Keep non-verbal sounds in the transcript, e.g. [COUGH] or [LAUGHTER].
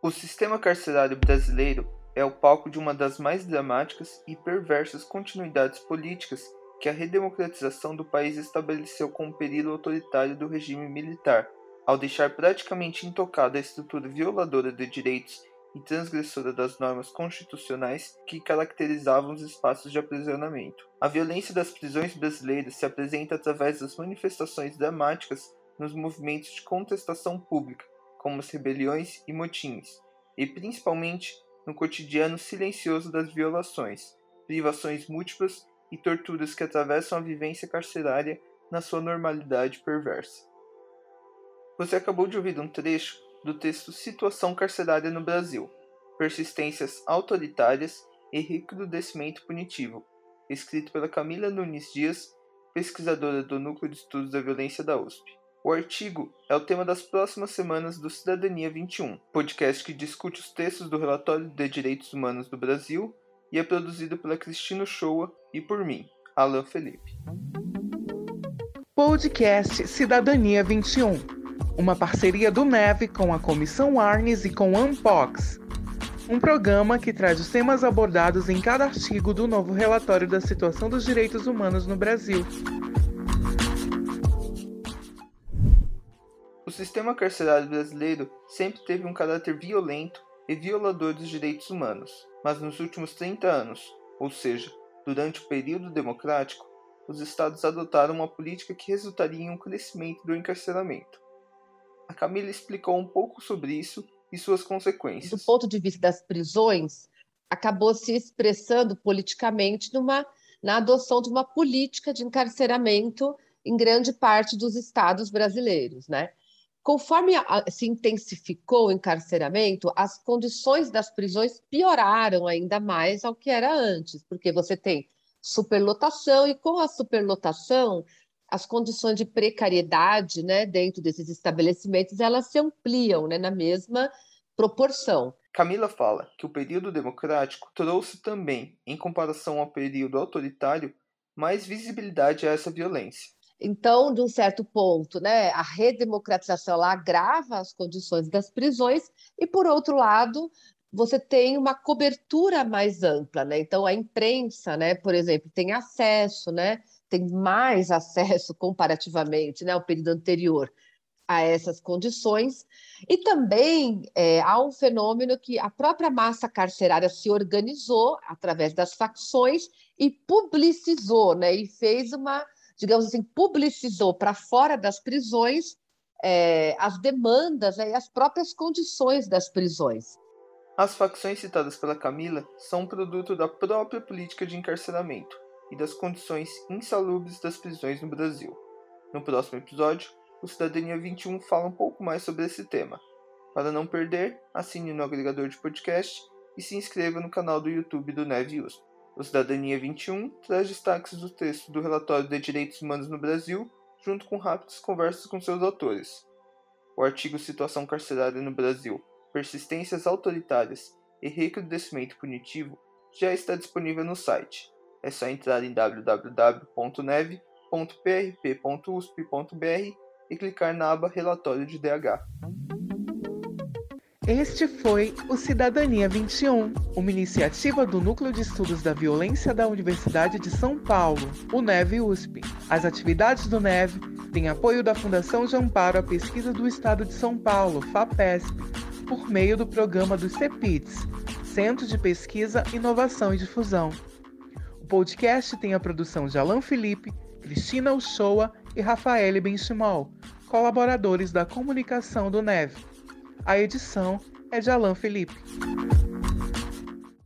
O sistema carcerário brasileiro é o palco de uma das mais dramáticas e perversas continuidades políticas que a redemocratização do país estabeleceu como período autoritário do regime militar, ao deixar praticamente intocada a estrutura violadora de direitos e transgressora das normas constitucionais que caracterizavam os espaços de aprisionamento. A violência das prisões brasileiras se apresenta através das manifestações dramáticas nos movimentos de contestação pública, como as rebeliões e motins, e principalmente no cotidiano silencioso das violações, privações múltiplas e torturas que atravessam a vivência carcerária na sua normalidade perversa. Você acabou de ouvir um trecho do texto Situação Carcerária no Brasil: Persistências Autoritárias e Recrudescimento Punitivo, escrito pela Camila Nunes Dias, pesquisadora do Núcleo de Estudos da Violência da USP. O artigo é o tema das próximas semanas do Cidadania 21, podcast que discute os textos do Relatório de Direitos Humanos do Brasil e é produzido pela Cristina Shoa e por mim, Alan Felipe. Podcast Cidadania 21, uma parceria do NEV com a Comissão Arnes e com a Unpox. Um programa que traz os temas abordados em cada artigo do novo relatório da situação dos direitos humanos no Brasil. Sistema carcerário brasileiro sempre teve um caráter violento e violador dos direitos humanos, mas nos últimos 30 anos, ou seja, durante o período democrático, os estados adotaram uma política que resultaria em um crescimento do encarceramento. A Camila explicou um pouco sobre isso e suas consequências. Do ponto de vista das prisões, acabou se expressando politicamente numa, na adoção de uma política de encarceramento em grande parte dos estados brasileiros, né? Conforme se intensificou o encarceramento, as condições das prisões pioraram ainda mais ao que era antes, porque você tem superlotação e com a superlotação as condições de precariedade, né, dentro desses estabelecimentos, elas se ampliam, né, na mesma proporção. Camila fala que o período democrático trouxe também, em comparação ao período autoritário, mais visibilidade a essa violência. Então, de um certo ponto, né, a redemocratização ela agrava as condições das prisões e, por outro lado, você tem uma cobertura mais ampla, né? Então, a imprensa, né, por exemplo, tem acesso, né, tem mais acesso [LAUGHS] comparativamente né, ao período anterior a essas condições. E também é, há um fenômeno que a própria massa carcerária se organizou através das facções e publicizou, né, e fez uma digamos assim, publicizou para fora das prisões é, as demandas né, e as próprias condições das prisões. As facções citadas pela Camila são produto da própria política de encarceramento e das condições insalubres das prisões no Brasil. No próximo episódio, o Cidadania 21 fala um pouco mais sobre esse tema. Para não perder, assine no agregador de podcast e se inscreva no canal do YouTube do Neve USP. O Cidadania 21 traz destaques do texto do Relatório de Direitos Humanos no Brasil, junto com rápidas conversas com seus autores. O artigo Situação Carcerária no Brasil, Persistências Autoritárias e Recrudescimento Punitivo já está disponível no site. É só entrar em www.neve.prp.usp.br e clicar na aba Relatório de DH. Este foi o Cidadania 21, uma iniciativa do Núcleo de Estudos da Violência da Universidade de São Paulo, o NEV USP. As atividades do NEV têm apoio da Fundação de Amparo à Pesquisa do Estado de São Paulo, FAPESP, por meio do programa do CEPITS, Centro de Pesquisa, Inovação e Difusão. O podcast tem a produção de Alan Felipe, Cristina Uchoa e Rafael Benchimol, colaboradores da comunicação do NEV. A edição é de Alain Felipe.